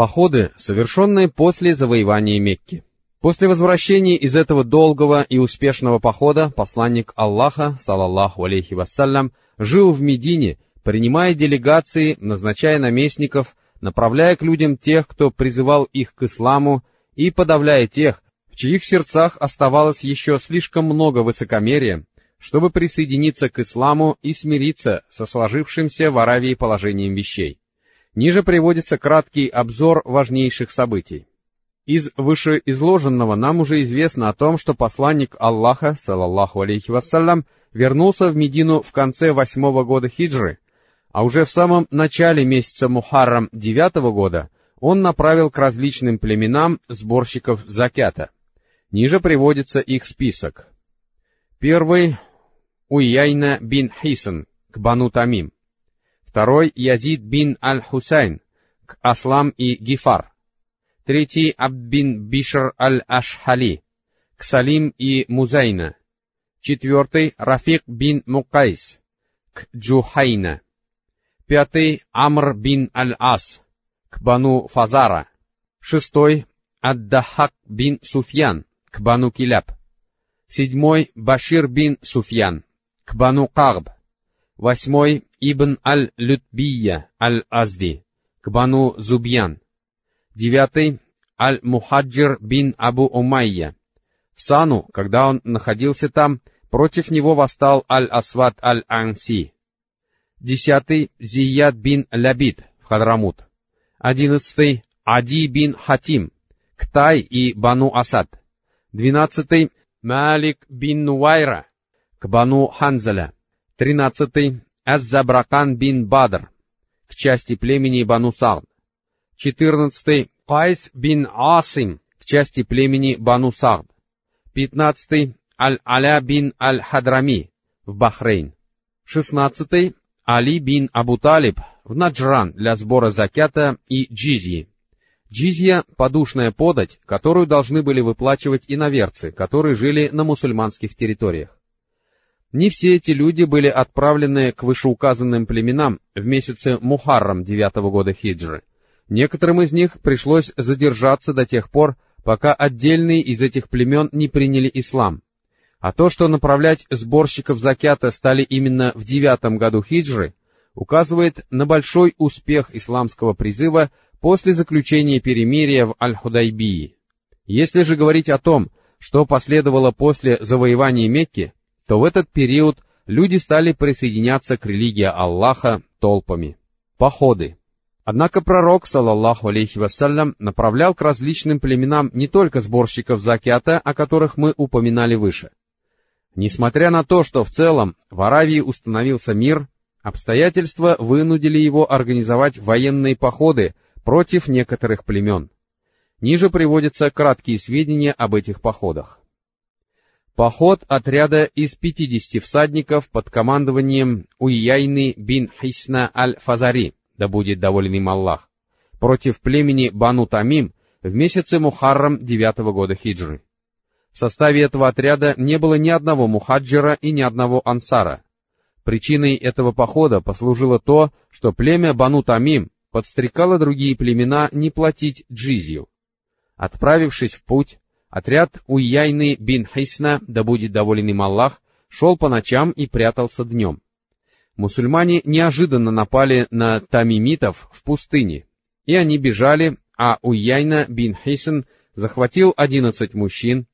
Походы, совершенные после завоевания Мекки. После возвращения из этого долгого и успешного похода посланник Аллаха, салаллаху алейхи вассалям, жил в Медине, принимая делегации, назначая наместников, направляя к людям тех, кто призывал их к исламу, и подавляя тех, в чьих сердцах оставалось еще слишком много высокомерия, чтобы присоединиться к исламу и смириться со сложившимся в Аравии положением вещей. Ниже приводится краткий обзор важнейших событий. Из вышеизложенного нам уже известно о том, что посланник Аллаха, салаллаху алейхи вассалям, вернулся в Медину в конце восьмого года хиджры, а уже в самом начале месяца Мухаррам девятого года он направил к различным племенам сборщиков закята. Ниже приводится их список. Первый — Уяйна бин Хисан к Бану Тамим. Второй — Язид бин Аль-Хусайн к Аслам и Гифар. Третий — Аббад бин Бишр Аль-Ашхали к Салим и Музайна. Четвертый — Рафи бин Мукайс к Джухайна. Пятый — Амр бин Аль-Ас к Бану Фазара. Шестой — Аддахак бин Суфьян к Бану Киляб. Седьмой — Башир бин Суфьян к Бану Кагб. Восьмой — Ибн Аль-Лютбия Аль-Азди к Бану Зубьян. Девятый — Аль-Мухаджир бин Абу Умайя. В Сану, когда он находился там, против него восстал Аль-Асват Аль-Анси. Десятый — Зияд бин Лябид в Хадрамут. Одиннадцатый — Ади бин Хатим, Ктай и Бану Асад. Двенадцатый — Малик бин Нуайра, к Бану Ханзаля. Тринадцатый — Аз-Забракан бин Бадр, к части племени Бану Сагд. Четырнадцатый — Кайс бин Асим, к части племени Бану Сагд. Пятнадцатый — Аль-Аля бин Аль-Хадрами, в Бахрейн. Шестнадцатый — Али бин Абу Талиб, в Наджран для сбора закята и джизьи. Джизья — подушная подать, которую должны были выплачивать иноверцы, которые жили на мусульманских территориях. Не все эти люди были отправлены к вышеуказанным племенам в месяце Мухаррам девятого года хиджры. Некоторым из них пришлось задержаться до тех пор, пока отдельные из этих племен не приняли ислам. А то, что направлять сборщиков закята стали именно в девятом году хиджры, указывает на большой успех исламского призыва после заключения перемирия в Аль-Худайбии. Если же говорить о том, что последовало после завоевания Мекки, то в этот период люди стали присоединяться к религии Аллаха толпами. Походы. Однако пророк, саллаллаху алейхи вассалям, направлял к различным племенам не только сборщиков закята, о которых мы упоминали выше. Несмотря на то, что в целом в Аравии установился мир, обстоятельства вынудили его организовать военные походы против некоторых племен. Ниже приводятся краткие сведения об этих походах. Поход отряда из 50 всадников под командованием Уйяйны бин Хисна аль-Фазари, да будет доволен им Аллах, против племени Бану Тамим в месяце Мухаррам 9 года хиджры. В составе этого отряда не было ни одного мухаджира и ни одного ансара. Причиной этого похода послужило то, что племя Бану Тамим подстрекало другие племена не платить джизью. Отправившись в путь, Отряд Уйяйны бин Хисна, да будет доволен им Аллах, шел по ночам и прятался днем. Мусульмане неожиданно напали на тамимитов в пустыне, и они бежали, а Уйяйна бин Хисн захватил одиннадцать мужчин,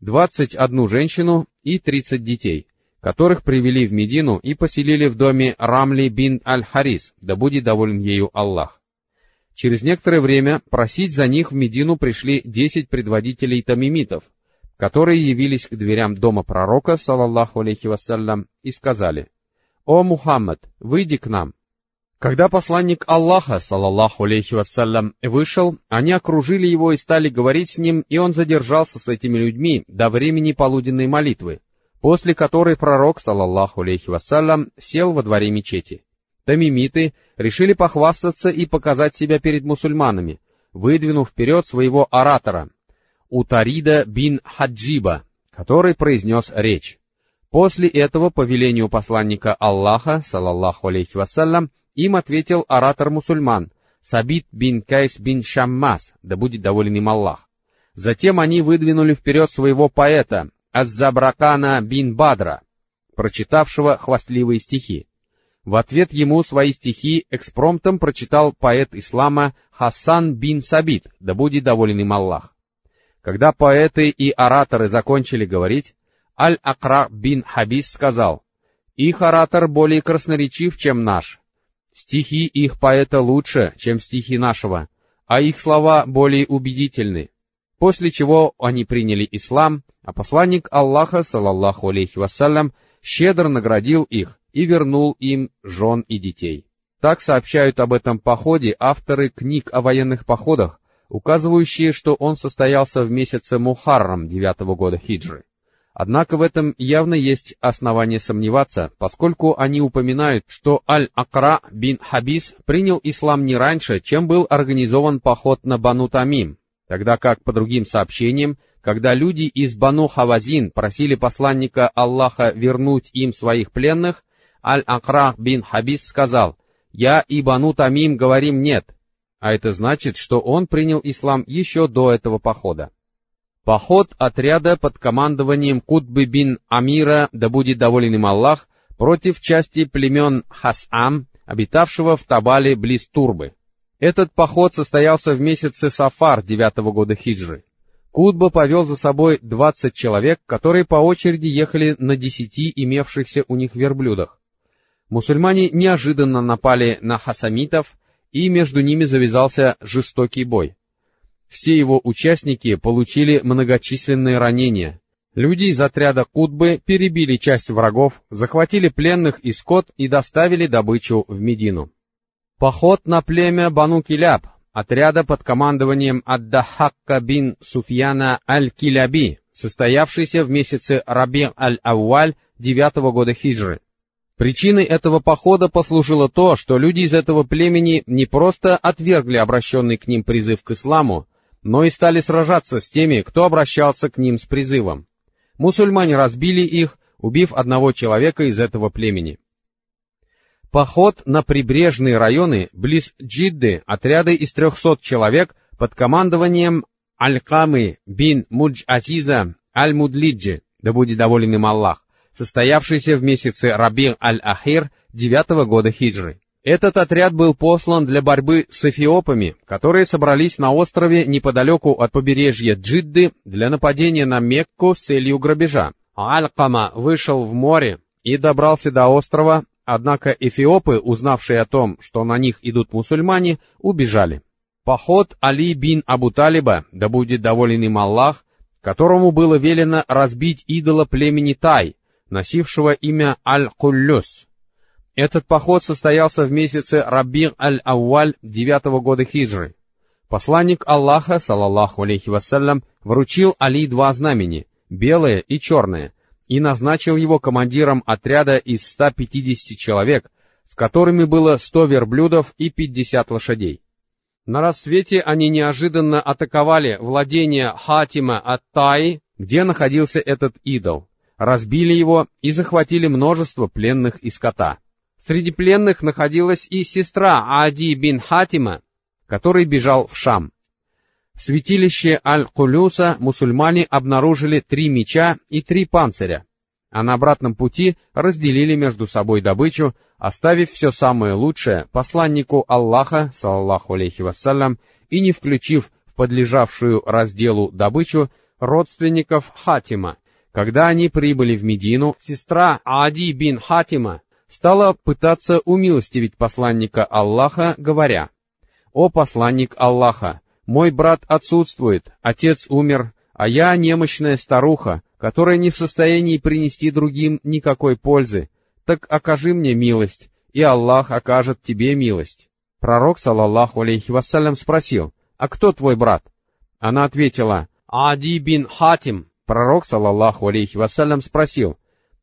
двадцать одну женщину и тридцать детей, которых привели в Медину и поселили в доме Рамли бин Аль-Харис, да будет доволен ею Аллах. Через некоторое время просить за них в Медину пришли десять предводителей тамимитов, которые явились к дверям дома пророка, салаллаху алейхи вассалям, и сказали, «О Мухаммад, выйди к нам». Когда посланник Аллаха, салаллаху алейхи вассалям, вышел, они окружили его и стали говорить с ним, и он задержался с этими людьми до времени полуденной молитвы, после которой пророк, салаллаху алейхи вассалям, сел во дворе мечети. Тамимиты решили похвастаться и показать себя перед мусульманами, выдвинув вперед своего оратора, Утарида бин Хаджиба, который произнес речь. После этого, по велению посланника Аллаха, салаллаху алейхи вассалям, им ответил оратор мусульман, Сабит бин Кайс бин Шаммас, да будет доволен им Аллах. Затем они выдвинули вперед своего поэта, Аззабракана бин Бадра, прочитавшего хвастливые стихи. В ответ ему свои стихи экспромтом прочитал поэт ислама Хасан бин Сабит, да будет доволен им Аллах. Когда поэты и ораторы закончили говорить, Аль-Акра бин Хабис сказал, «Их оратор более красноречив, чем наш. Стихи их поэта лучше, чем стихи нашего, а их слова более убедительны». После чего они приняли ислам, а посланник Аллаха, салаллаху алейхи вассалям, щедро наградил их и вернул им жен и детей. Так сообщают об этом походе авторы книг о военных походах, указывающие, что он состоялся в месяце Мухаррам девятого года хиджры. Однако в этом явно есть основания сомневаться, поскольку они упоминают, что Аль-Акра бин Хабис принял ислам не раньше, чем был организован поход на Бану Тамим, тогда как, по другим сообщениям, когда люди из Бану Хавазин просили посланника Аллаха вернуть им своих пленных, Аль-Акра бин Хабис сказал, «Я и Бану Тамим говорим нет», а это значит, что он принял ислам еще до этого похода. Поход отряда под командованием Кутбы бин Амира, да будет доволен им Аллах, против части племен Хасам, обитавшего в Табале близ Турбы. Этот поход состоялся в месяце Сафар девятого года хиджры. Кутба повел за собой двадцать человек, которые по очереди ехали на десяти имевшихся у них верблюдах. Мусульмане неожиданно напали на хасамитов, и между ними завязался жестокий бой. Все его участники получили многочисленные ранения. Люди из отряда Кутбы перебили часть врагов, захватили пленных и скот и доставили добычу в Медину. Поход на племя Бану Киляб, отряда под командованием Аддахакка бин Суфьяна аль-Киляби, состоявшийся в месяце Раби аль-Ауаль девятого года хиджры. Причиной этого похода послужило то, что люди из этого племени не просто отвергли обращенный к ним призыв к исламу, но и стали сражаться с теми, кто обращался к ним с призывом. Мусульмане разбили их, убив одного человека из этого племени. Поход на прибрежные районы близ Джидды отряды из трехсот человек под командованием Аль-Камы бин Мудж-Азиза Аль-Мудлиджи, да будет доволен им Аллах, состоявшийся в месяце Раби аль-Ахир девятого года хиджры. Этот отряд был послан для борьбы с эфиопами, которые собрались на острове неподалеку от побережья Джидды для нападения на Мекку с целью грабежа. Аль-Кама вышел в море и добрался до острова, однако эфиопы, узнавшие о том, что на них идут мусульмане, убежали. Поход Али бин Абу Талиба, да будет доволен им Аллах, которому было велено разбить идола племени Тай, носившего имя Аль-Куллюс. Этот поход состоялся в месяце Раби Аль-Ауаль девятого года хиджры. Посланник Аллаха, салаллаху алейхи вассалям, вручил Али два знамени, белое и черное, и назначил его командиром отряда из 150 человек, с которыми было 100 верблюдов и 50 лошадей. На рассвете они неожиданно атаковали владение Хатима от Таи, где находился этот идол разбили его и захватили множество пленных и скота. Среди пленных находилась и сестра Ади бин Хатима, который бежал в Шам. В святилище Аль-Кулюса мусульмане обнаружили три меча и три панциря, а на обратном пути разделили между собой добычу, оставив все самое лучшее посланнику Аллаха, саллаху алейхи вассалям, и не включив в подлежавшую разделу добычу родственников Хатима, когда они прибыли в Медину, сестра Ади бин Хатима стала пытаться умилостивить посланника Аллаха, говоря, «О посланник Аллаха, мой брат отсутствует, отец умер, а я немощная старуха, которая не в состоянии принести другим никакой пользы. Так окажи мне милость, и Аллах окажет тебе милость». Пророк, салаллаху алейхи вассалям, спросил, «А кто твой брат?» Она ответила, «Ади бин Хатим, Пророк, салаллаху алейхи вассалям, спросил,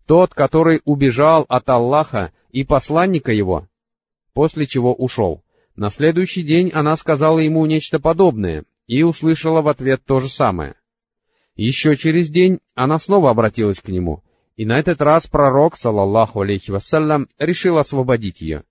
«Тот, который убежал от Аллаха и посланника его?» После чего ушел. На следующий день она сказала ему нечто подобное и услышала в ответ то же самое. Еще через день она снова обратилась к нему, и на этот раз пророк, салаллаху алейхи вассалям, решил освободить ее.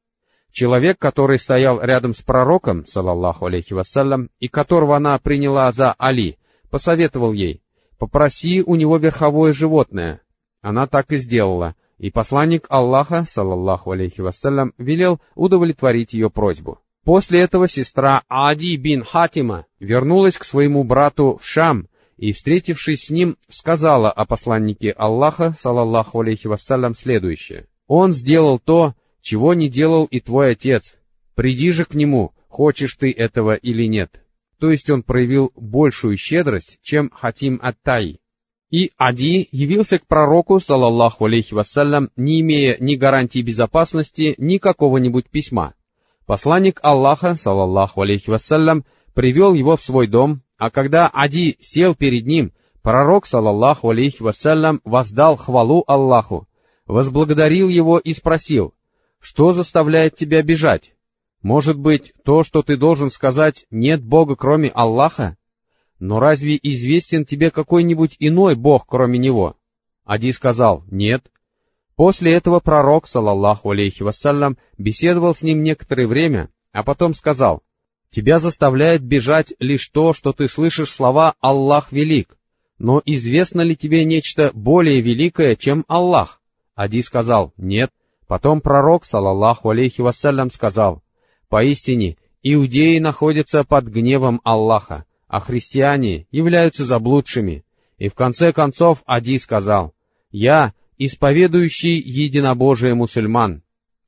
Человек, который стоял рядом с пророком, салаллаху алейхи вассалям, и которого она приняла за Али, посоветовал ей, «Попроси у него верховое животное». Она так и сделала, и посланник Аллаха, салаллаху алейхи вассалям, велел удовлетворить ее просьбу. После этого сестра Ади бин Хатима вернулась к своему брату в Шам и, встретившись с ним, сказала о посланнике Аллаха, салаллаху алейхи вассалям, следующее. «Он сделал то, чего не делал и твой отец. Приди же к нему, хочешь ты этого или нет». То есть он проявил большую щедрость, чем Хатим Аттай. И Ади явился к пророку, салаллаху алейхи вассалям, не имея ни гарантии безопасности, ни какого-нибудь письма. Посланник Аллаха, салаллаху алейхи вассалям, привел его в свой дом, а когда Ади сел перед ним, пророк, салаллаху алейхи вассалям, воздал хвалу Аллаху, возблагодарил его и спросил, «Что заставляет тебя бежать? Может быть, то, что ты должен сказать, нет Бога, кроме Аллаха? Но разве известен тебе какой-нибудь иной Бог, кроме Него? Ади сказал, нет. После этого пророк, салаллаху алейхи вассалям, беседовал с ним некоторое время, а потом сказал, тебя заставляет бежать лишь то, что ты слышишь слова «Аллах велик», но известно ли тебе нечто более великое, чем Аллах? Ади сказал, нет. Потом пророк, салаллаху алейхи вассалям, сказал, поистине, иудеи находятся под гневом Аллаха, а христиане являются заблудшими. И в конце концов Ади сказал, «Я, исповедующий единобожие мусульман».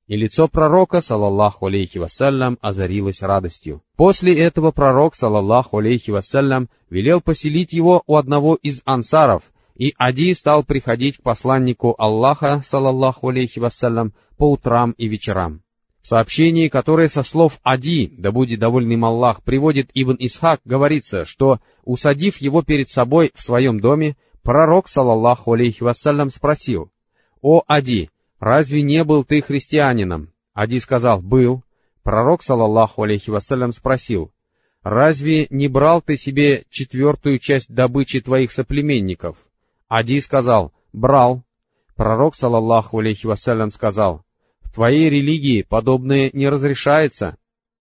И лицо пророка, салаллаху алейхи вассалям, озарилось радостью. После этого пророк, салаллаху алейхи вассалям, велел поселить его у одного из ансаров, и Ади стал приходить к посланнику Аллаха, салаллаху алейхи вассалям, по утрам и вечерам. В сообщении, которое со слов Ади, да будет довольный Аллах, приводит Ибн Исхак, говорится, что, усадив его перед собой в своем доме, пророк, салаллаху алейхи вассалям, спросил, «О, Ади, разве не был ты христианином?» Ади сказал, «Был». Пророк, салаллаху алейхи вассалям, спросил, «Разве не брал ты себе четвертую часть добычи твоих соплеменников?» Ади сказал, «Брал». Пророк, салаллаху алейхи вассалям, сказал, твоей религии подобное не разрешается.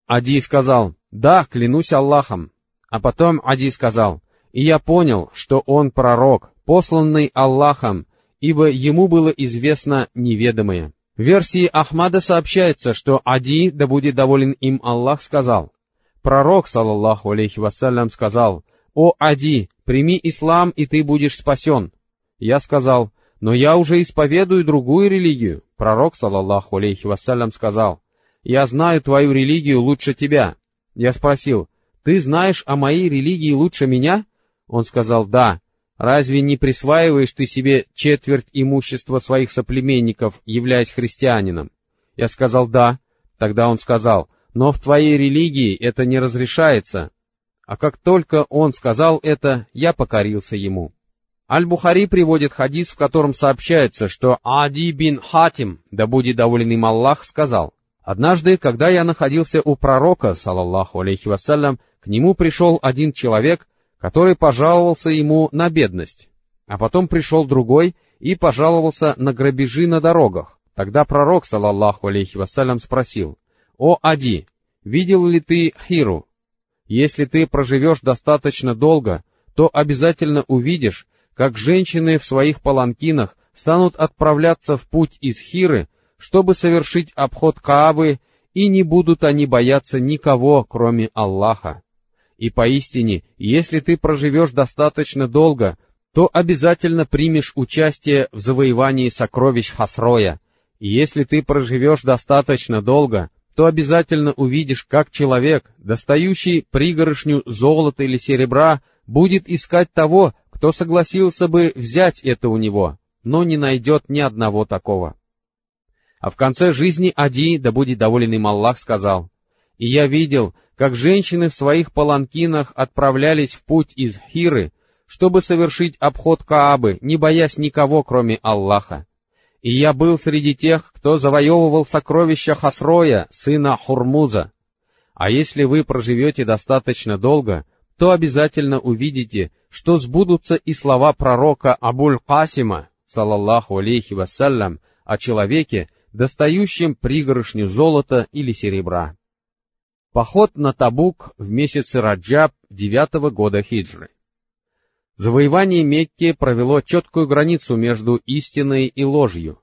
Ади сказал, да, клянусь Аллахом. А потом Ади сказал, и я понял, что он пророк, посланный Аллахом, ибо ему было известно неведомое. В версии Ахмада сообщается, что Ади, да будет доволен им Аллах, сказал, Пророк, саллаллаху алейхи вассалям, сказал, «О, Ади, прими ислам, и ты будешь спасен». Я сказал, «Но я уже исповедую другую религию». Пророк, саллаллаху алейхи вассалям, сказал, «Я знаю твою религию лучше тебя». Я спросил, «Ты знаешь о моей религии лучше меня?» Он сказал, «Да». Разве не присваиваешь ты себе четверть имущества своих соплеменников, являясь христианином? Я сказал, да. Тогда он сказал, но в твоей религии это не разрешается. А как только он сказал это, я покорился ему. Аль-Бухари приводит хадис, в котором сообщается, что Ади бин Хатим, да будет доволен им Аллах, сказал, «Однажды, когда я находился у пророка, салаллаху алейхи вассалям, к нему пришел один человек, который пожаловался ему на бедность, а потом пришел другой и пожаловался на грабежи на дорогах. Тогда пророк, салаллаху алейхи вассалям, спросил, «О, Ади, видел ли ты Хиру? Если ты проживешь достаточно долго, то обязательно увидишь, как женщины в своих паланкинах станут отправляться в путь из Хиры, чтобы совершить обход Каабы, и не будут они бояться никого, кроме Аллаха. И поистине, если ты проживешь достаточно долго, то обязательно примешь участие в завоевании сокровищ Хасроя. И если ты проживешь достаточно долго, то обязательно увидишь, как человек, достающий пригоршню золота или серебра, будет искать того, кто согласился бы взять это у него, но не найдет ни одного такого. А в конце жизни Ади, да будет доволен им Аллах, сказал, «И я видел, как женщины в своих паланкинах отправлялись в путь из Хиры, чтобы совершить обход Каабы, не боясь никого, кроме Аллаха. И я был среди тех, кто завоевывал сокровища Хасроя, сына Хурмуза. А если вы проживете достаточно долго, то обязательно увидите, что сбудутся и слова пророка Абуль Касима, салаллаху алейхи вассалям, о человеке, достающим пригоршню золота или серебра. Поход на Табук в месяце Раджаб девятого года хиджры. Завоевание Мекки провело четкую границу между истиной и ложью.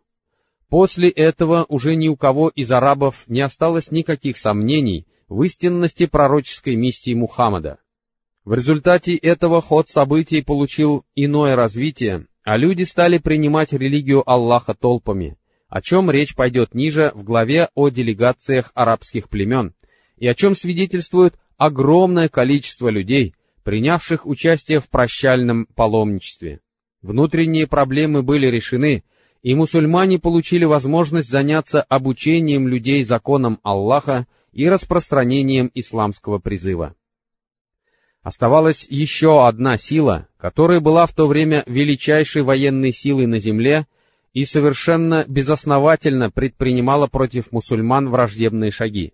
После этого уже ни у кого из арабов не осталось никаких сомнений в истинности пророческой миссии Мухаммада. В результате этого ход событий получил иное развитие, а люди стали принимать религию Аллаха толпами, о чем речь пойдет ниже в главе о делегациях арабских племен, и о чем свидетельствует огромное количество людей, принявших участие в прощальном паломничестве. Внутренние проблемы были решены, и мусульмане получили возможность заняться обучением людей законам Аллаха и распространением исламского призыва. Оставалась еще одна сила, которая была в то время величайшей военной силой на земле и совершенно безосновательно предпринимала против мусульман враждебные шаги.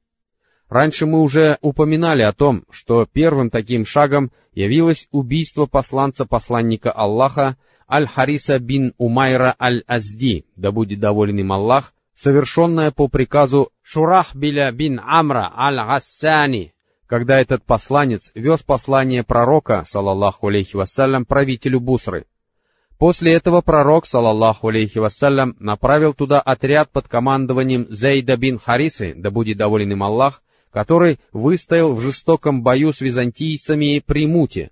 Раньше мы уже упоминали о том, что первым таким шагом явилось убийство посланца-посланника Аллаха Аль-Хариса бин Умайра Аль-Азди, да будет доволен им Аллах, совершенное по приказу Шурахбиля бин Амра Аль-Гассани, когда этот посланец вез послание пророка, салаллаху алейхи вассалям, правителю Бусры. После этого пророк, салаллаху алейхи вассалям, направил туда отряд под командованием Зейда бин Харисы, да будет доволен им Аллах, который выстоял в жестоком бою с византийцами при Муте.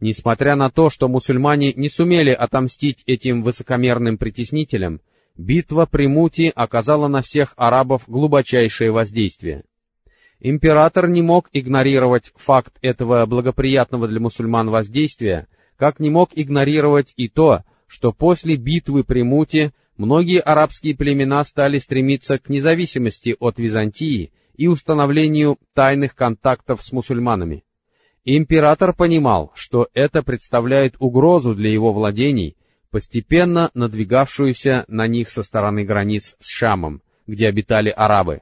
Несмотря на то, что мусульмане не сумели отомстить этим высокомерным притеснителям, битва при Муте оказала на всех арабов глубочайшее воздействие. Император не мог игнорировать факт этого благоприятного для мусульман воздействия, как не мог игнорировать и то, что после битвы при Муте многие арабские племена стали стремиться к независимости от Византии и установлению тайных контактов с мусульманами. Император понимал, что это представляет угрозу для его владений, постепенно надвигавшуюся на них со стороны границ с Шамом, где обитали арабы.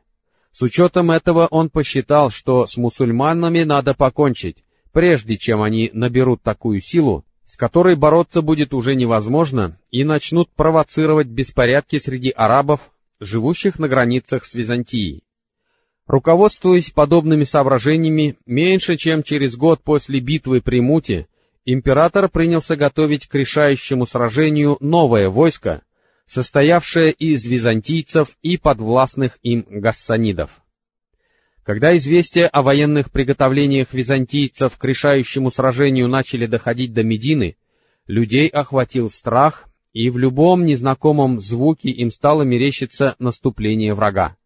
С учетом этого он посчитал, что с мусульманами надо покончить, прежде чем они наберут такую силу, с которой бороться будет уже невозможно, и начнут провоцировать беспорядки среди арабов, живущих на границах с Византией. Руководствуясь подобными соображениями, меньше чем через год после битвы при Муте, император принялся готовить к решающему сражению новое войско, состоявшее из византийцев и подвластных им гассанидов. Когда известия о военных приготовлениях византийцев к решающему сражению начали доходить до Медины, людей охватил страх, и в любом незнакомом звуке им стало мерещиться наступление врага.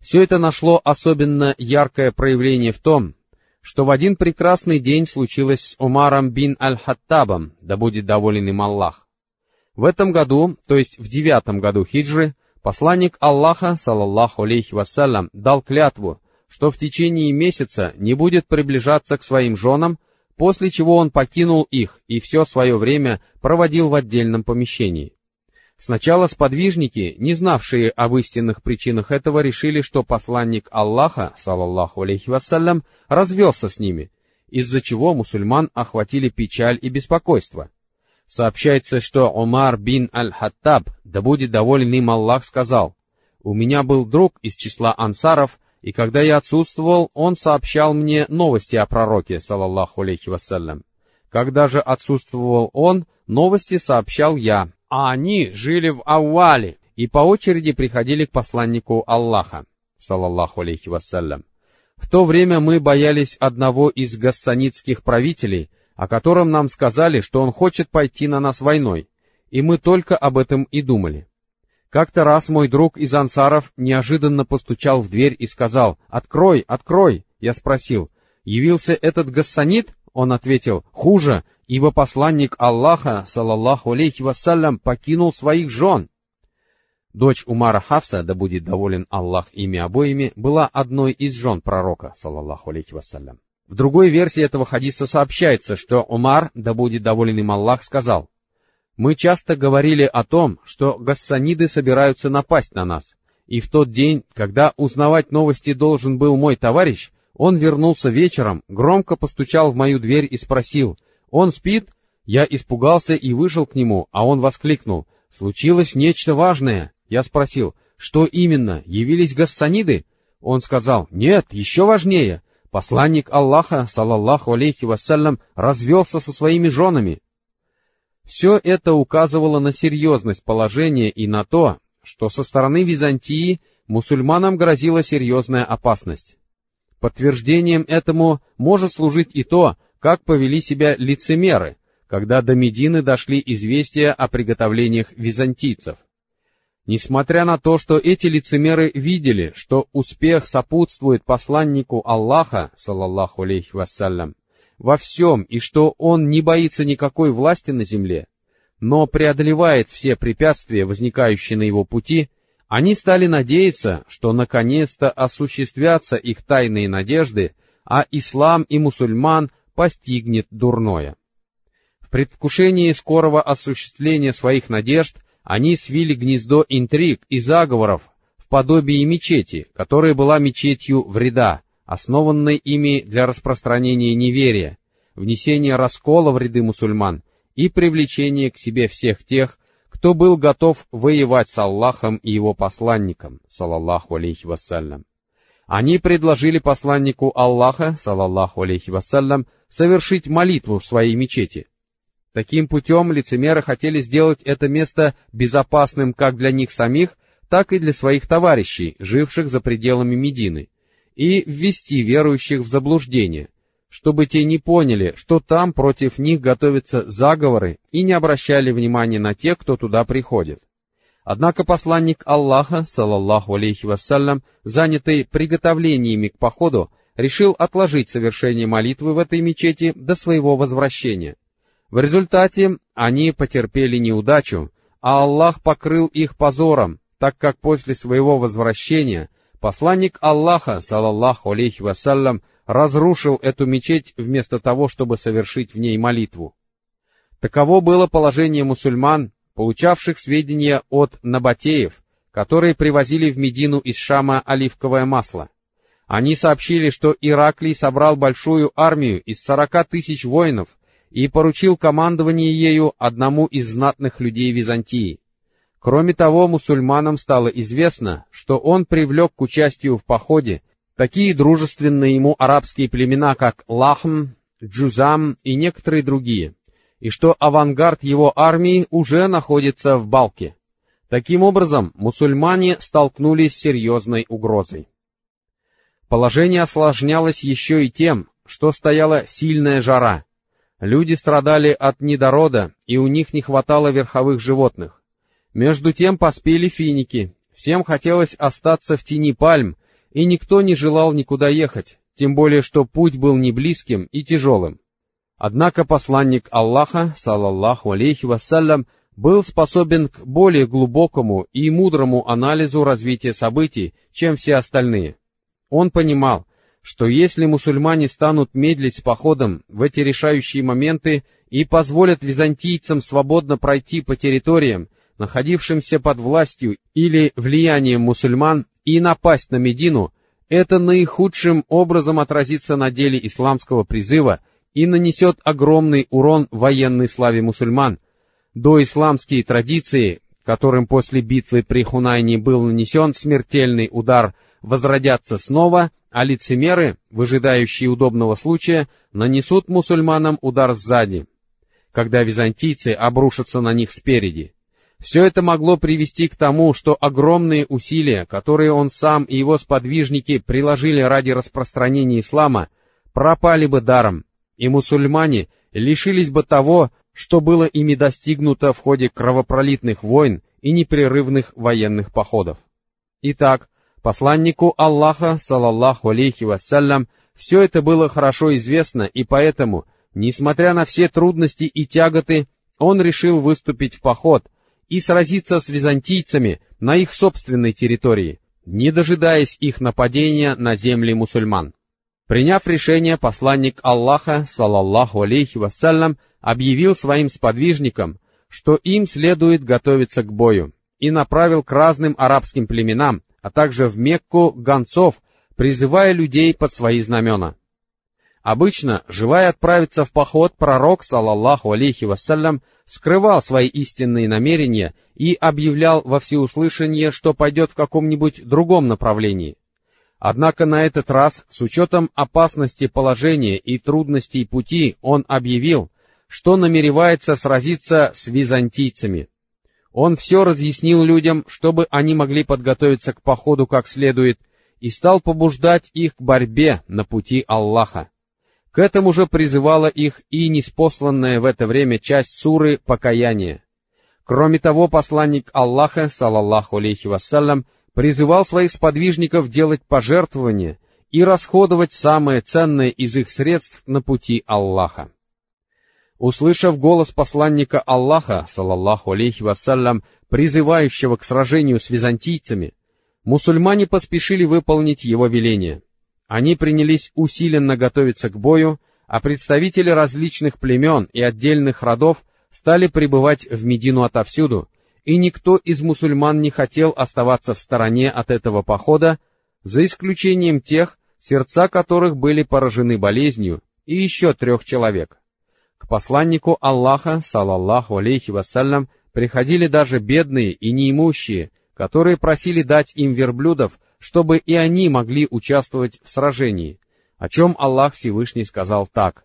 Все это нашло особенно яркое проявление в том, что в один прекрасный день случилось с Умаром бин Аль-Хаттабом, да будет доволен им Аллах. В этом году, то есть в девятом году хиджры, посланник Аллаха, салаллаху алейхи вассалям, дал клятву, что в течение месяца не будет приближаться к своим женам, после чего он покинул их и все свое время проводил в отдельном помещении. Сначала сподвижники, не знавшие об истинных причинах этого, решили, что посланник Аллаха, салаллаху алейхи вассалям, развелся с ними, из-за чего мусульман охватили печаль и беспокойство. Сообщается, что Умар бин Аль-Хаттаб, да будет доволен им Аллах, сказал, «У меня был друг из числа ансаров, и когда я отсутствовал, он сообщал мне новости о пророке, салаллаху алейхи вассалям. Когда же отсутствовал он, новости сообщал я, а они жили в Ауале и по очереди приходили к посланнику Аллаха, салаллаху алейхи вассалям. В то время мы боялись одного из гассанитских правителей, о котором нам сказали, что он хочет пойти на нас войной, и мы только об этом и думали. Как-то раз мой друг из ансаров неожиданно постучал в дверь и сказал «Открой, открой!» Я спросил «Явился этот гассанит?» Он ответил «Хуже, ибо посланник Аллаха, салаллаху алейхи вассалям, покинул своих жен. Дочь Умара Хафса, да будет доволен Аллах ими обоими, была одной из жен пророка, салаллаху алейхи вассалям. В другой версии этого хадиса сообщается, что Умар, да будет доволен им Аллах, сказал, «Мы часто говорили о том, что гассаниды собираются напасть на нас, и в тот день, когда узнавать новости должен был мой товарищ, он вернулся вечером, громко постучал в мою дверь и спросил, он спит? Я испугался и вышел к нему, а он воскликнул. Случилось нечто важное. Я спросил, Что именно, явились гассаниды? Он сказал, нет, еще важнее. Посланник Аллаха, салаллаху алейхи вассалям, развелся со своими женами. Все это указывало на серьезность положения и на то, что со стороны Византии мусульманам грозила серьезная опасность. Подтверждением этому может служить и то, как повели себя лицемеры, когда до Медины дошли известия о приготовлениях византийцев. Несмотря на то, что эти лицемеры видели, что успех сопутствует посланнику Аллаха, салаллаху алейхи вассалям, во всем и что он не боится никакой власти на земле, но преодолевает все препятствия, возникающие на его пути, они стали надеяться, что наконец-то осуществятся их тайные надежды, а ислам и мусульман постигнет дурное. В предвкушении скорого осуществления своих надежд они свили гнездо интриг и заговоров в подобии мечети, которая была мечетью вреда, основанной ими для распространения неверия, внесения раскола в ряды мусульман и привлечения к себе всех тех, кто был готов воевать с Аллахом и его посланником, салаллаху алейхи вассалям. Они предложили посланнику Аллаха, салаллаху алейхи вассалям, совершить молитву в своей мечети, Таким путем лицемеры хотели сделать это место безопасным как для них самих, так и для своих товарищей, живших за пределами Медины, и ввести верующих в заблуждение, чтобы те не поняли, что там против них готовятся заговоры и не обращали внимания на тех, кто туда приходит. Однако посланник Аллаха, салаллаху алейхи вассалям, занятый приготовлениями к походу, решил отложить совершение молитвы в этой мечети до своего возвращения — в результате они потерпели неудачу, а Аллах покрыл их позором, так как после своего возвращения посланник Аллаха, салаллаху алейхи вассалям, разрушил эту мечеть вместо того, чтобы совершить в ней молитву. Таково было положение мусульман, получавших сведения от набатеев, которые привозили в Медину из Шама оливковое масло. Они сообщили, что Ираклий собрал большую армию из сорока тысяч воинов, и поручил командование ею одному из знатных людей Византии. Кроме того, мусульманам стало известно, что он привлек к участию в походе такие дружественные ему арабские племена, как Лахм, Джузам и некоторые другие, и что авангард его армии уже находится в Балке. Таким образом, мусульмане столкнулись с серьезной угрозой. Положение осложнялось еще и тем, что стояла сильная жара, Люди страдали от недорода, и у них не хватало верховых животных. Между тем поспели финики. Всем хотелось остаться в тени пальм, и никто не желал никуда ехать, тем более что путь был не близким и тяжелым. Однако посланник Аллаха, салаллаху алейхи вассалям, был способен к более глубокому и мудрому анализу развития событий, чем все остальные. Он понимал, что если мусульмане станут медлить с походом в эти решающие моменты и позволят византийцам свободно пройти по территориям, находившимся под властью или влиянием мусульман, и напасть на Медину, это наихудшим образом отразится на деле исламского призыва и нанесет огромный урон военной славе мусульман. До исламские традиции, которым после битвы при Хунайне был нанесен смертельный удар, возродятся снова а лицемеры, выжидающие удобного случая, нанесут мусульманам удар сзади, когда византийцы обрушатся на них спереди. Все это могло привести к тому, что огромные усилия, которые он сам и его сподвижники приложили ради распространения ислама, пропали бы даром, и мусульмане лишились бы того, что было ими достигнуто в ходе кровопролитных войн и непрерывных военных походов. Итак, Посланнику Аллаха, салаллаху алейхи вассалям, все это было хорошо известно, и поэтому, несмотря на все трудности и тяготы, он решил выступить в поход и сразиться с византийцами на их собственной территории, не дожидаясь их нападения на земли мусульман. Приняв решение, посланник Аллаха, салаллаху алейхи вассалям, объявил своим сподвижникам, что им следует готовиться к бою, и направил к разным арабским племенам, а также в Мекку гонцов, призывая людей под свои знамена. Обычно, желая отправиться в поход, пророк, салаллаху алейхи вассалям, скрывал свои истинные намерения и объявлял во всеуслышание, что пойдет в каком-нибудь другом направлении. Однако на этот раз, с учетом опасности положения и трудностей пути, он объявил, что намеревается сразиться с византийцами. Он все разъяснил людям, чтобы они могли подготовиться к походу как следует, и стал побуждать их к борьбе на пути Аллаха. К этому же призывала их и неспосланная в это время часть суры покаяния. Кроме того, посланник Аллаха, салаллаху алейхи вассалям, призывал своих сподвижников делать пожертвования и расходовать самое ценное из их средств на пути Аллаха. Услышав голос посланника Аллаха, салаллаху алейхи вассалям, призывающего к сражению с византийцами, мусульмане поспешили выполнить его веление. Они принялись усиленно готовиться к бою, а представители различных племен и отдельных родов стали прибывать в Медину отовсюду, и никто из мусульман не хотел оставаться в стороне от этого похода, за исключением тех, сердца которых были поражены болезнью, и еще трех человек. Посланнику Аллаха, салаллаху алейхи вассалям, приходили даже бедные и неимущие, которые просили дать им верблюдов, чтобы и они могли участвовать в сражении, о чем Аллах Всевышний сказал так.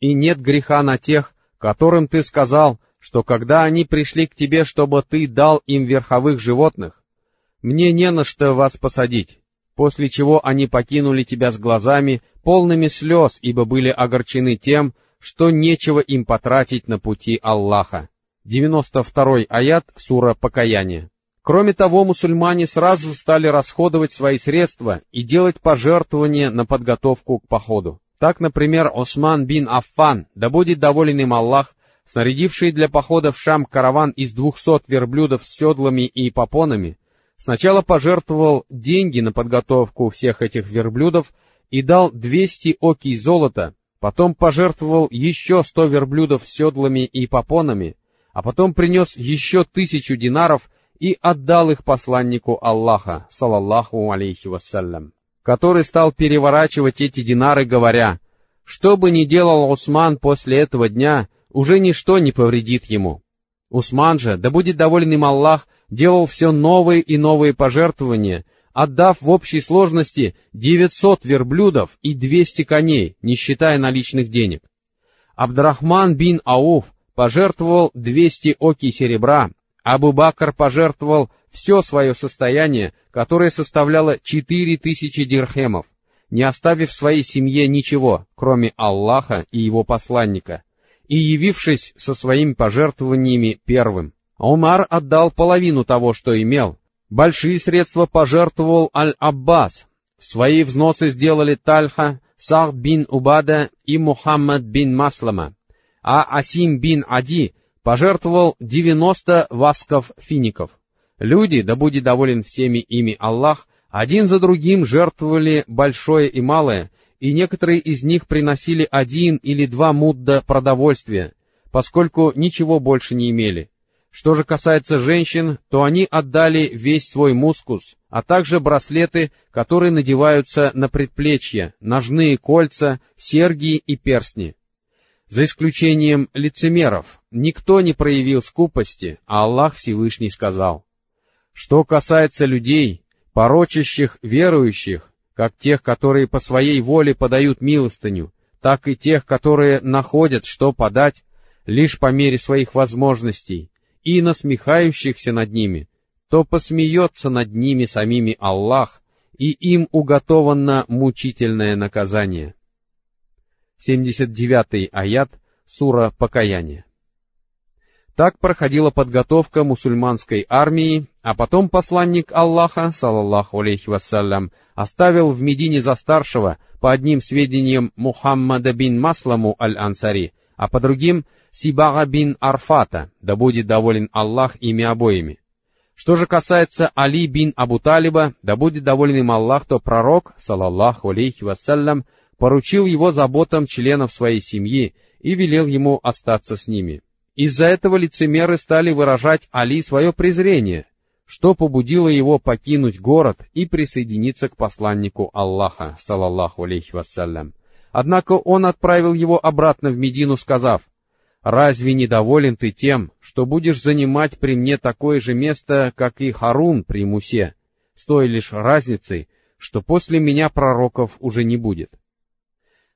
«И нет греха на тех, которым ты сказал, что когда они пришли к тебе, чтобы ты дал им верховых животных, мне не на что вас посадить, после чего они покинули тебя с глазами, полными слез, ибо были огорчены тем, что нечего им потратить на пути Аллаха. 92 аят сура Покаяние. Кроме того, мусульмане сразу стали расходовать свои средства и делать пожертвования на подготовку к походу. Так, например, Осман бин Аффан, да будет доволен им Аллах, снарядивший для похода в Шам караван из двухсот верблюдов с седлами и попонами, сначала пожертвовал деньги на подготовку всех этих верблюдов и дал двести окий золота, потом пожертвовал еще сто верблюдов седлами и попонами, а потом принес еще тысячу динаров и отдал их посланнику Аллаха, салаллаху алейхи вассалям, который стал переворачивать эти динары, говоря, «Что бы ни делал Усман после этого дня, уже ничто не повредит ему». Усман же, да будет доволен им Аллах, делал все новые и новые пожертвования, отдав в общей сложности 900 верблюдов и 200 коней, не считая наличных денег. Абдрахман бин Ауф пожертвовал 200 оки серебра Абу Бакр пожертвовал все свое состояние, которое составляло четыре тысячи дирхемов, не оставив своей семье ничего, кроме Аллаха и его посланника, и явившись со своими пожертвованиями первым. Умар отдал половину того, что имел. Большие средства пожертвовал Аль-Аббас. Свои взносы сделали Тальха, Сахд бин Убада и Мухаммад бин Маслама, а Асим бин Ади пожертвовал 90 васков фиников. Люди, да будет доволен всеми ими Аллах, один за другим жертвовали большое и малое, и некоторые из них приносили один или два мудда продовольствия, поскольку ничего больше не имели. Что же касается женщин, то они отдали весь свой мускус, а также браслеты, которые надеваются на предплечья, ножные кольца, серьги и перстни. За исключением лицемеров, никто не проявил скупости, а Аллах Всевышний сказал, «Что касается людей, порочащих верующих, как тех, которые по своей воле подают милостыню, так и тех, которые находят, что подать, лишь по мере своих возможностей, и насмехающихся над ними, то посмеется над ними самими Аллах, и им уготовано мучительное наказание. 79 аят, сура Покаяние. Так проходила подготовка мусульманской армии, а потом посланник Аллаха, салаллаху алейхи вассалям, оставил в Медине за старшего, по одним сведениям, Мухаммада бин Масламу аль-Ансари, а по другим — Сибага бин Арфата, да будет доволен Аллах ими обоими. Что же касается Али бин Абу Талиба, да будет доволен им Аллах, то пророк, салаллаху алейхи вассалям, поручил его заботам членов своей семьи и велел ему остаться с ними. Из-за этого лицемеры стали выражать Али свое презрение, что побудило его покинуть город и присоединиться к посланнику Аллаха, салаллаху алейхи вассалям. Однако он отправил его обратно в Медину, сказав, «Разве недоволен ты тем, что будешь занимать при мне такое же место, как и Харун при Мусе, с той лишь разницей, что после меня пророков уже не будет?»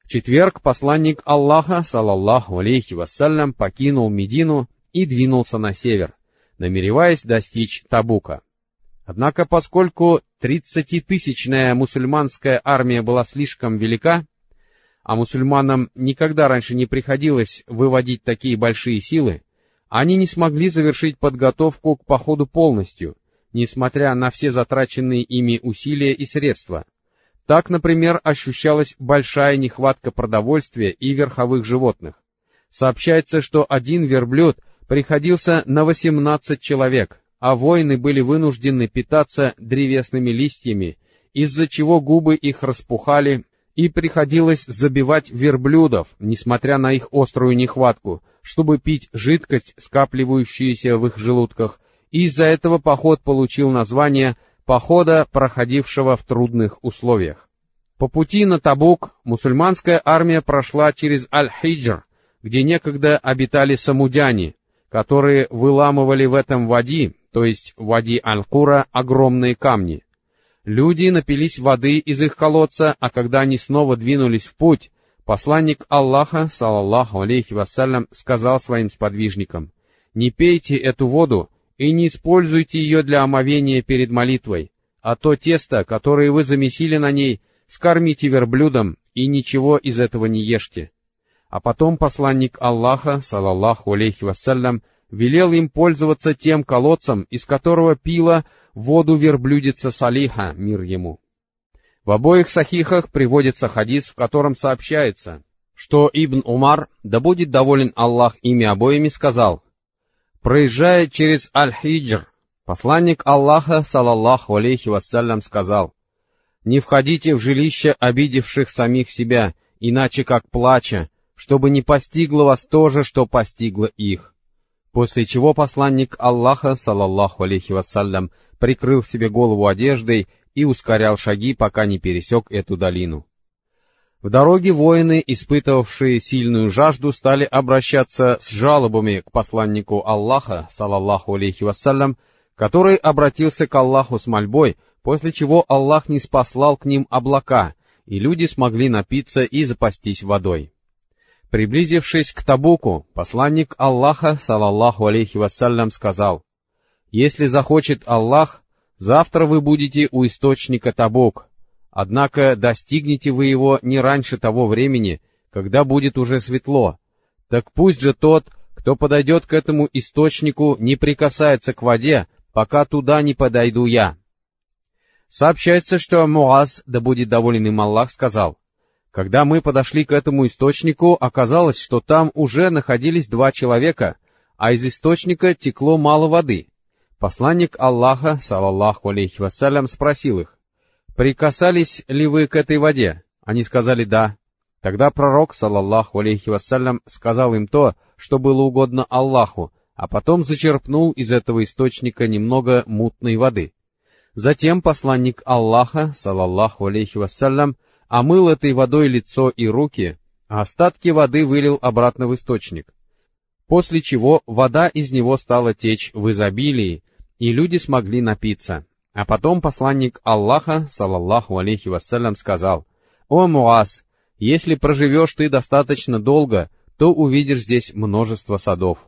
В четверг посланник Аллаха, салаллаху алейхи вассалям, покинул Медину и двинулся на север, намереваясь достичь Табука. Однако, поскольку тридцатитысячная мусульманская армия была слишком велика, а мусульманам никогда раньше не приходилось выводить такие большие силы, они не смогли завершить подготовку к походу полностью, несмотря на все затраченные ими усилия и средства — так, например, ощущалась большая нехватка продовольствия и верховых животных. Сообщается, что один верблюд приходился на 18 человек, а воины были вынуждены питаться древесными листьями, из-за чего губы их распухали, и приходилось забивать верблюдов, несмотря на их острую нехватку, чтобы пить жидкость, скапливающуюся в их желудках, и из-за этого поход получил название похода, проходившего в трудных условиях. По пути на Табук мусульманская армия прошла через Аль-Хиджр, где некогда обитали самудяне, которые выламывали в этом вади, то есть вади Аль-Кура, огромные камни. Люди напились воды из их колодца, а когда они снова двинулись в путь, посланник Аллаха, салаллаху алейхи вассалям, сказал своим сподвижникам, «Не пейте эту воду, и не используйте ее для омовения перед молитвой, а то тесто, которое вы замесили на ней, скормите верблюдом, и ничего из этого не ешьте. А потом посланник Аллаха, салаллаху алейхи вассалям, велел им пользоваться тем колодцем, из которого пила воду верблюдица Салиха, мир ему. В обоих сахихах приводится хадис, в котором сообщается, что Ибн Умар, да будет доволен Аллах ими обоими, сказал, Проезжая через Аль-Хиджр, посланник Аллаха, салаллаху алейхи вассалям, сказал, «Не входите в жилище обидевших самих себя, иначе как плача, чтобы не постигло вас то же, что постигло их». После чего посланник Аллаха, салаллаху алейхи вассалям, прикрыл себе голову одеждой и ускорял шаги, пока не пересек эту долину. В дороге воины, испытывавшие сильную жажду, стали обращаться с жалобами к посланнику Аллаха, салаллаху алейхи вассалям, который обратился к Аллаху с мольбой, после чего Аллах не спаслал к ним облака, и люди смогли напиться и запастись водой. Приблизившись к Табуку, посланник Аллаха, салаллаху алейхи вассалям, сказал, «Если захочет Аллах, завтра вы будете у источника Табук, Однако достигнете вы его не раньше того времени, когда будет уже светло. Так пусть же тот, кто подойдет к этому источнику, не прикасается к воде, пока туда не подойду я. Сообщается, что Муаз, да будет доволен им Аллах, сказал, когда мы подошли к этому источнику, оказалось, что там уже находились два человека, а из источника текло мало воды. Посланник Аллаха, салаллаху алейхи вассалям, спросил их, «Прикасались ли вы к этой воде?» Они сказали «да». Тогда пророк, салаллаху алейхи вассалям, сказал им то, что было угодно Аллаху, а потом зачерпнул из этого источника немного мутной воды. Затем посланник Аллаха, салаллаху алейхи вассалям, омыл этой водой лицо и руки, а остатки воды вылил обратно в источник. После чего вода из него стала течь в изобилии, и люди смогли напиться. А потом посланник Аллаха, салаллаху алейхи вассалям, сказал, «О, Муаз, если проживешь ты достаточно долго, то увидишь здесь множество садов».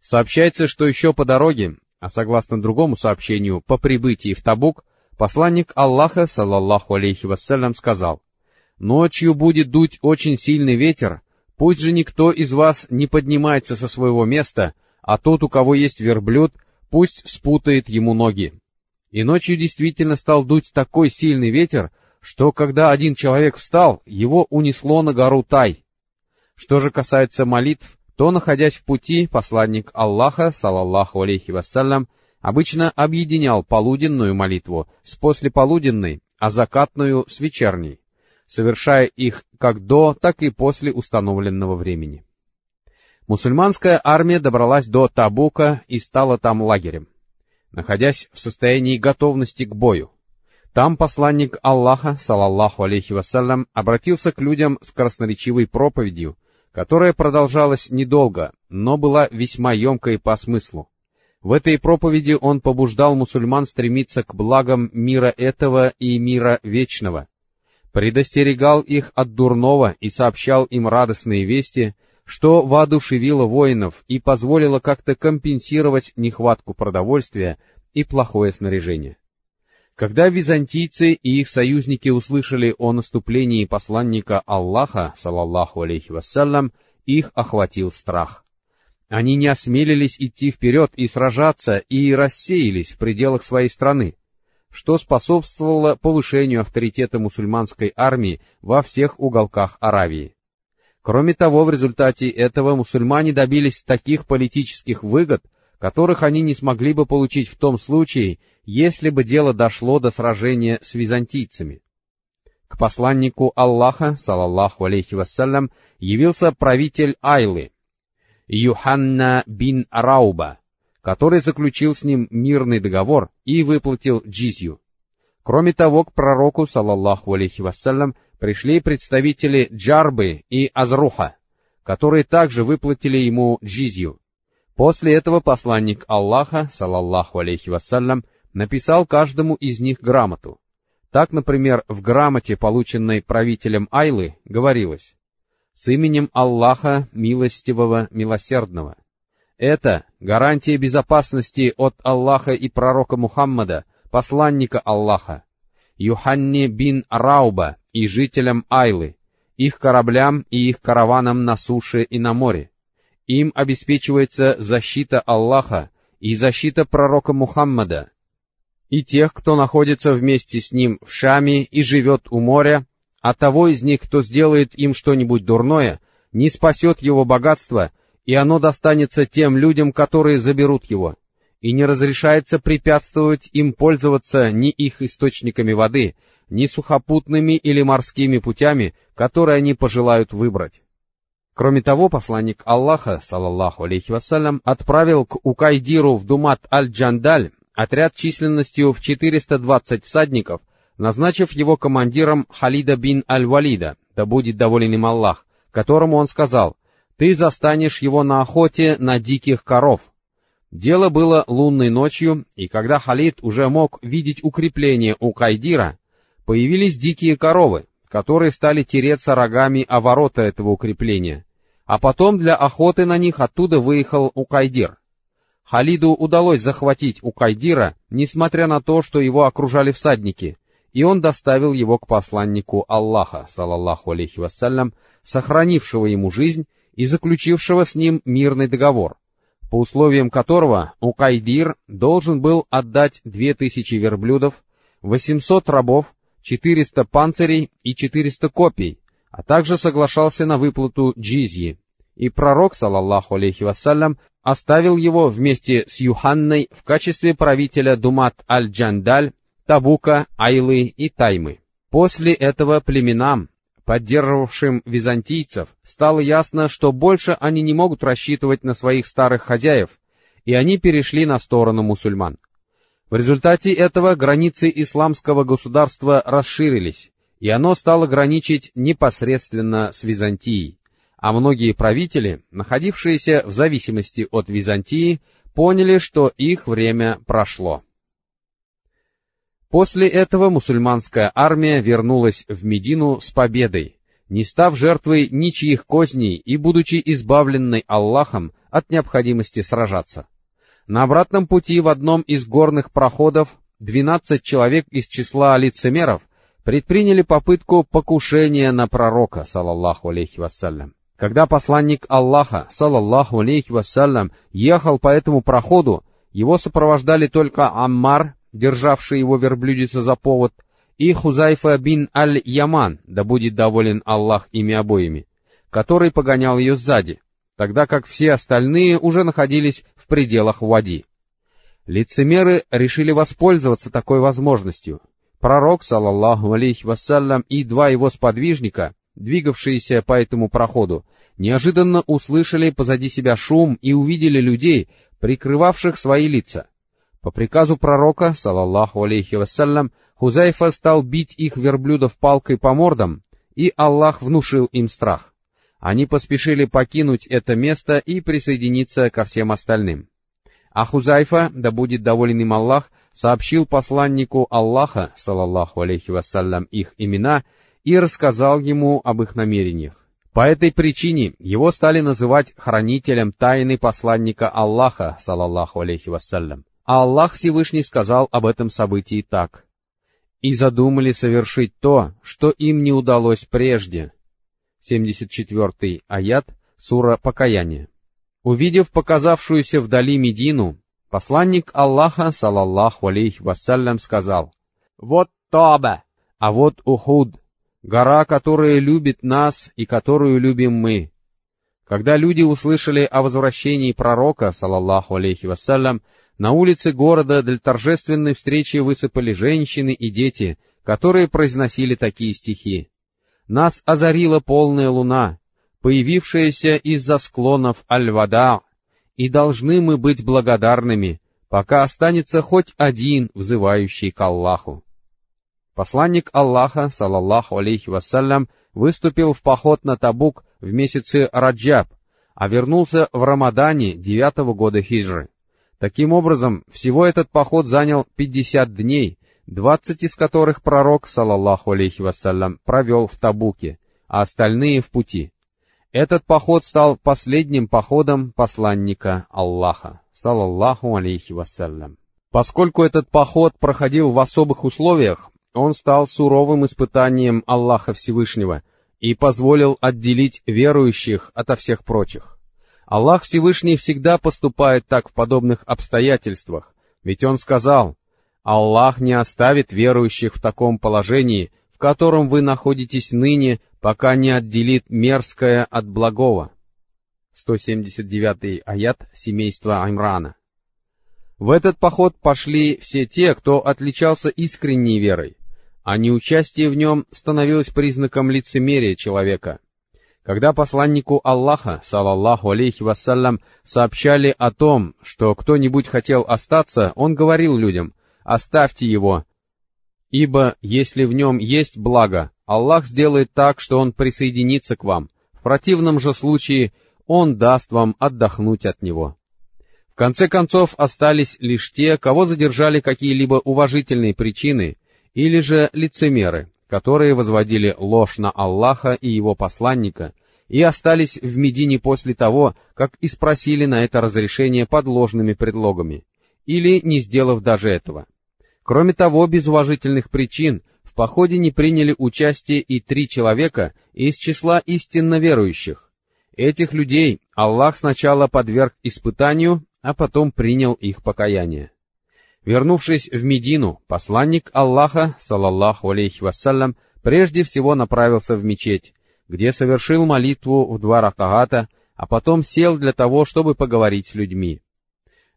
Сообщается, что еще по дороге, а согласно другому сообщению, по прибытии в Табук, посланник Аллаха, салаллаху алейхи вассалям, сказал, «Ночью будет дуть очень сильный ветер, пусть же никто из вас не поднимается со своего места, а тот, у кого есть верблюд, пусть спутает ему ноги и ночью действительно стал дуть такой сильный ветер, что когда один человек встал, его унесло на гору Тай. Что же касается молитв, то, находясь в пути, посланник Аллаха, салаллаху алейхи вассалям, обычно объединял полуденную молитву с послеполуденной, а закатную с вечерней, совершая их как до, так и после установленного времени. Мусульманская армия добралась до Табука и стала там лагерем находясь в состоянии готовности к бою. Там посланник Аллаха, салаллаху алейхи вассалям, обратился к людям с красноречивой проповедью, которая продолжалась недолго, но была весьма емкой по смыслу. В этой проповеди он побуждал мусульман стремиться к благам мира этого и мира вечного, предостерегал их от дурного и сообщал им радостные вести, что воодушевило воинов и позволило как-то компенсировать нехватку продовольствия и плохое снаряжение. Когда византийцы и их союзники услышали о наступлении посланника Аллаха, салаллаху алейхи вассалям, их охватил страх. Они не осмелились идти вперед и сражаться, и рассеялись в пределах своей страны, что способствовало повышению авторитета мусульманской армии во всех уголках Аравии. Кроме того, в результате этого мусульмане добились таких политических выгод, которых они не смогли бы получить в том случае, если бы дело дошло до сражения с византийцами. К посланнику Аллаха, салаллаху алейхи вассалям, явился правитель Айлы, Юханна бин Рауба, который заключил с ним мирный договор и выплатил джизью. Кроме того, к пророку, салаллаху алейхи вассалям, пришли представители Джарбы и Азруха, которые также выплатили ему джизью. После этого посланник Аллаха, салаллаху алейхи вассалям, написал каждому из них грамоту. Так, например, в грамоте, полученной правителем Айлы, говорилось «С именем Аллаха, милостивого, милосердного». Это гарантия безопасности от Аллаха и пророка Мухаммада, посланника Аллаха, Юханни бин Рауба и жителям Айлы, их кораблям и их караванам на суше и на море, им обеспечивается защита Аллаха и защита пророка Мухаммада, и тех, кто находится вместе с ним в Шаме и живет у моря, а того из них, кто сделает им что-нибудь дурное, не спасет его богатство, и оно достанется тем людям, которые заберут его, и не разрешается препятствовать им пользоваться ни их источниками воды, ни сухопутными или морскими путями, которые они пожелают выбрать. Кроме того, посланник Аллаха, салаллаху алейхи вассалям, отправил к Укайдиру в Думат аль-Джандаль отряд численностью в 420 всадников, назначив его командиром Халида бин аль-Валида, да будет доволен им Аллах, которому он сказал, «Ты застанешь его на охоте на диких коров». Дело было лунной ночью, и когда Халид уже мог видеть укрепление у Кайдира, появились дикие коровы, которые стали тереться рогами о ворота этого укрепления, а потом для охоты на них оттуда выехал Укайдир. Халиду удалось захватить Укайдира, несмотря на то, что его окружали всадники, и он доставил его к посланнику Аллаха, салаллаху алейхи вассалям, сохранившего ему жизнь и заключившего с ним мирный договор, по условиям которого Укайдир должен был отдать две тысячи верблюдов, восемьсот рабов 400 панцирей и 400 копий, а также соглашался на выплату джизьи. И пророк, салаллаху алейхи вассалям, оставил его вместе с Юханной в качестве правителя Думат аль-Джандаль, Табука, Айлы и Таймы. После этого племенам, поддерживавшим византийцев, стало ясно, что больше они не могут рассчитывать на своих старых хозяев, и они перешли на сторону мусульман. В результате этого границы исламского государства расширились, и оно стало граничить непосредственно с Византией, а многие правители, находившиеся в зависимости от Византии, поняли, что их время прошло. После этого мусульманская армия вернулась в Медину с победой, не став жертвой ничьих козней и будучи избавленной Аллахом от необходимости сражаться. На обратном пути в одном из горных проходов 12 человек из числа лицемеров предприняли попытку покушения на пророка, салаллаху алейхи вассалям. Когда посланник Аллаха, салаллаху алейхи вассалям, ехал по этому проходу, его сопровождали только Аммар, державший его верблюдица за повод, и Хузайфа бин Аль-Яман, да будет доволен Аллах ими обоими, который погонял ее сзади, тогда как все остальные уже находились в пределах Вади. Лицемеры решили воспользоваться такой возможностью. Пророк, салаллаху алейхи вассалям, и два его сподвижника, двигавшиеся по этому проходу, неожиданно услышали позади себя шум и увидели людей, прикрывавших свои лица. По приказу пророка, салаллаху алейхи вассалям, Хузайфа стал бить их верблюдов палкой по мордам, и Аллах внушил им страх. Они поспешили покинуть это место и присоединиться ко всем остальным. А Хузайфа, да будет доволен им Аллах, сообщил посланнику Аллаха, салаллаху алейхи вассалям, их имена и рассказал ему об их намерениях. По этой причине его стали называть хранителем тайны посланника Аллаха, салаллаху алейхи вассалям. А Аллах Всевышний сказал об этом событии так. «И задумали совершить то, что им не удалось прежде». 74 аят, сура Покаяние. Увидев показавшуюся вдали Медину, посланник Аллаха, салаллаху алейхи вассалям, сказал, «Вот Таба, а вот Ухуд, гора, которая любит нас и которую любим мы». Когда люди услышали о возвращении пророка, салаллаху алейхи вассалям, на улице города для торжественной встречи высыпали женщины и дети, которые произносили такие стихи. «Нас озарила полная луна, появившаяся из-за склонов Аль-Вада, и должны мы быть благодарными, пока останется хоть один, взывающий к Аллаху. Посланник Аллаха, салаллаху алейхи вассалям, выступил в поход на Табук в месяце Раджаб, а вернулся в Рамадане девятого года хиджры. Таким образом, всего этот поход занял пятьдесят дней, двадцать из которых пророк, салаллаху алейхи вассалям, провел в Табуке, а остальные в пути. Этот поход стал последним походом посланника Аллаха, салаллаху алейхи вассалям. Поскольку этот поход проходил в особых условиях, он стал суровым испытанием Аллаха Всевышнего и позволил отделить верующих ото всех прочих. Аллах Всевышний всегда поступает так в подобных обстоятельствах, ведь Он сказал, «Аллах не оставит верующих в таком положении, в котором вы находитесь ныне, пока не отделит мерзкое от благого». 179 аят семейства Аймрана. В этот поход пошли все те, кто отличался искренней верой, а неучастие в нем становилось признаком лицемерия человека. Когда посланнику Аллаха, салаллаху алейхи вассалям, сообщали о том, что кто-нибудь хотел остаться, он говорил людям, «Оставьте его, ибо если в нем есть благо, Аллах сделает так, что он присоединится к вам. В противном же случае он даст вам отдохнуть от него». В конце концов остались лишь те, кого задержали какие-либо уважительные причины, или же лицемеры, которые возводили ложь на Аллаха и его посланника, и остались в Медине после того, как и спросили на это разрешение под ложными предлогами, или не сделав даже этого. Кроме того, без уважительных причин в походе не приняли участие и три человека из числа истинно верующих. Этих людей Аллах сначала подверг испытанию, а потом принял их покаяние. Вернувшись в Медину, посланник Аллаха, салаллаху алейхи вассалям, прежде всего направился в мечеть, где совершил молитву в два ракагата, а потом сел для того, чтобы поговорить с людьми.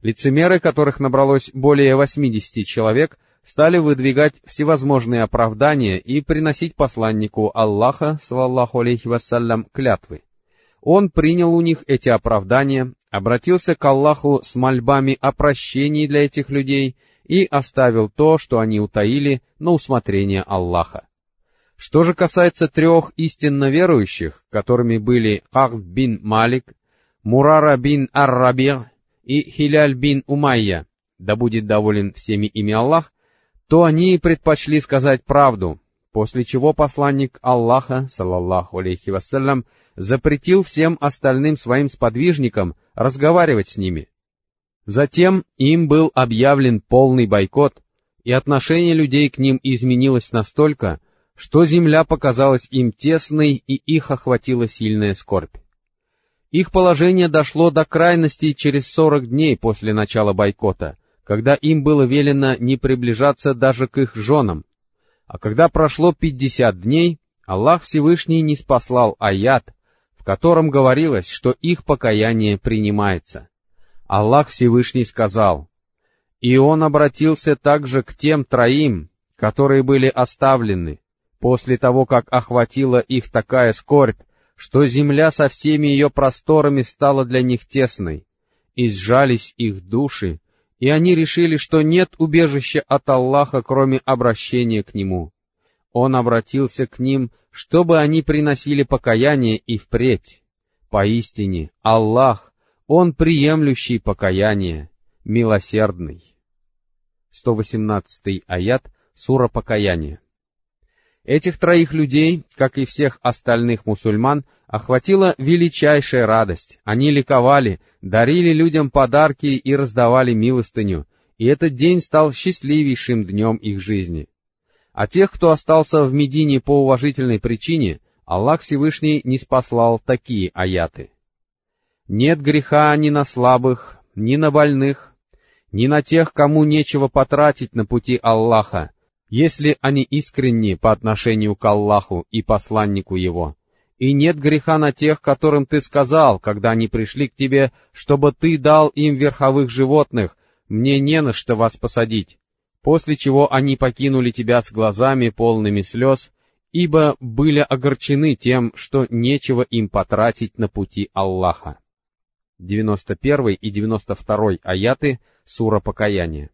Лицемеры, которых набралось более 80 человек, стали выдвигать всевозможные оправдания и приносить посланнику Аллаха, салаллаху алейхи вассалям, клятвы. Он принял у них эти оправдания, обратился к Аллаху с мольбами о прощении для этих людей и оставил то, что они утаили, на усмотрение Аллаха. Что же касается трех истинно верующих, которыми были Ахд бин Малик, Мурара бин Ар-Раби и Хиляль бин Умайя, да будет доволен всеми ими Аллах, то они предпочли сказать правду, после чего посланник Аллаха, салаллаху алейхи вассалям, запретил всем остальным своим сподвижникам разговаривать с ними. Затем им был объявлен полный бойкот, и отношение людей к ним изменилось настолько, что земля показалась им тесной и их охватила сильная скорбь. Их положение дошло до крайности через сорок дней после начала бойкота, когда им было велено не приближаться даже к их женам. А когда прошло пятьдесят дней, Аллах Всевышний не спаслал аят, котором говорилось, что их покаяние принимается. Аллах Всевышний сказал, «И он обратился также к тем троим, которые были оставлены, после того, как охватила их такая скорбь, что земля со всеми ее просторами стала для них тесной, и сжались их души, и они решили, что нет убежища от Аллаха, кроме обращения к Нему. Он обратился к ним, чтобы они приносили покаяние и впредь. Поистине, Аллах, Он приемлющий покаяние, милосердный. 118 аят Сура Покаяния. Этих троих людей, как и всех остальных мусульман, охватила величайшая радость. Они ликовали, дарили людям подарки и раздавали милостыню, и этот день стал счастливейшим днем их жизни. А тех, кто остался в Медине по уважительной причине, Аллах Всевышний не спаслал такие аяты. «Нет греха ни на слабых, ни на больных, ни на тех, кому нечего потратить на пути Аллаха, если они искренни по отношению к Аллаху и посланнику Его. И нет греха на тех, которым ты сказал, когда они пришли к тебе, чтобы ты дал им верховых животных, мне не на что вас посадить. После чего они покинули тебя с глазами полными слез, ибо были огорчены тем, что нечего им потратить на пути Аллаха. 91 и 92 аяты Сура Покаяния.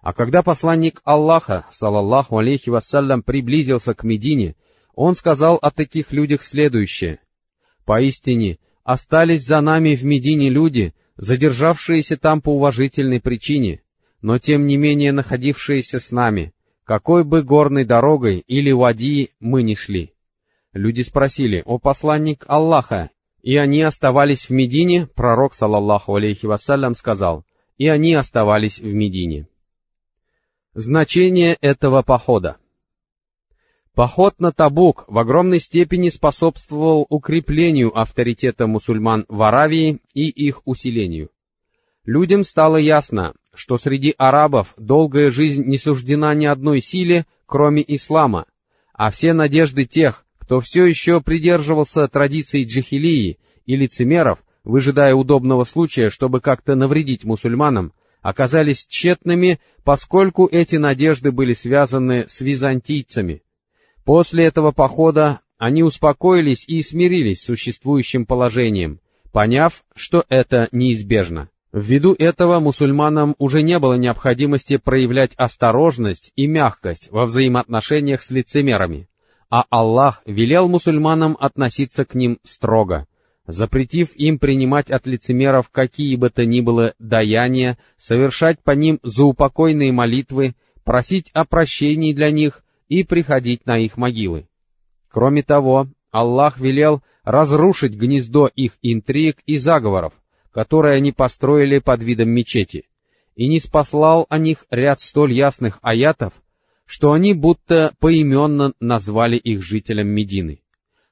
А когда посланник Аллаха, салаллаху алейхи вассалям, приблизился к Медине, он сказал о таких людях следующее. «Поистине, остались за нами в Медине люди, задержавшиеся там по уважительной причине, но тем не менее находившиеся с нами, какой бы горной дорогой или вади мы ни шли». Люди спросили, «О посланник Аллаха, и они оставались в Медине?» Пророк, салаллаху алейхи вассалям, сказал, «И они оставались в Медине». Значение этого похода Поход на Табук в огромной степени способствовал укреплению авторитета мусульман в Аравии и их усилению. Людям стало ясно, что среди арабов долгая жизнь не суждена ни одной силе, кроме ислама, а все надежды тех, кто все еще придерживался традиций джихилии и лицемеров, выжидая удобного случая, чтобы как-то навредить мусульманам, оказались тщетными, поскольку эти надежды были связаны с византийцами. После этого похода они успокоились и смирились с существующим положением, поняв, что это неизбежно. Ввиду этого мусульманам уже не было необходимости проявлять осторожность и мягкость во взаимоотношениях с лицемерами, а Аллах велел мусульманам относиться к ним строго — запретив им принимать от лицемеров какие бы то ни было даяния, совершать по ним заупокойные молитвы, просить о прощении для них и приходить на их могилы. Кроме того, Аллах велел разрушить гнездо их интриг и заговоров, которые они построили под видом мечети, и не спаслал о них ряд столь ясных аятов, что они будто поименно назвали их жителям Медины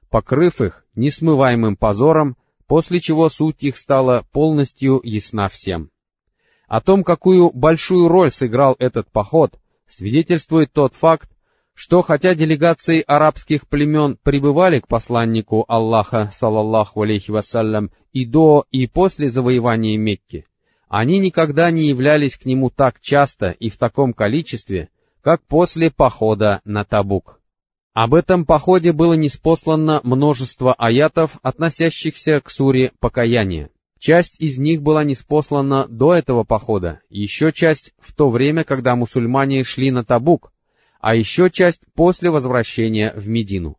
покрыв их несмываемым позором, после чего суть их стала полностью ясна всем. О том, какую большую роль сыграл этот поход, свидетельствует тот факт, что хотя делегации арабских племен прибывали к посланнику Аллаха, салаллаху алейхи вассалям, и до, и после завоевания Мекки, они никогда не являлись к нему так часто и в таком количестве, как после похода на Табук. Об этом походе было неспослано множество аятов, относящихся к суре покаяния. Часть из них была неспослана до этого похода, еще часть в то время, когда мусульмане шли на Табук, а еще часть после возвращения в Медину.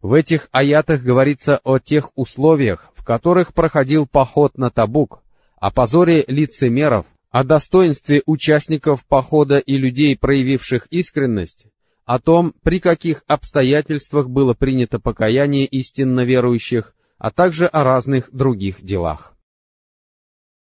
В этих аятах говорится о тех условиях, в которых проходил поход на Табук, о позоре лицемеров, о достоинстве участников похода и людей, проявивших искренность, о том, при каких обстоятельствах было принято покаяние истинно верующих, а также о разных других делах.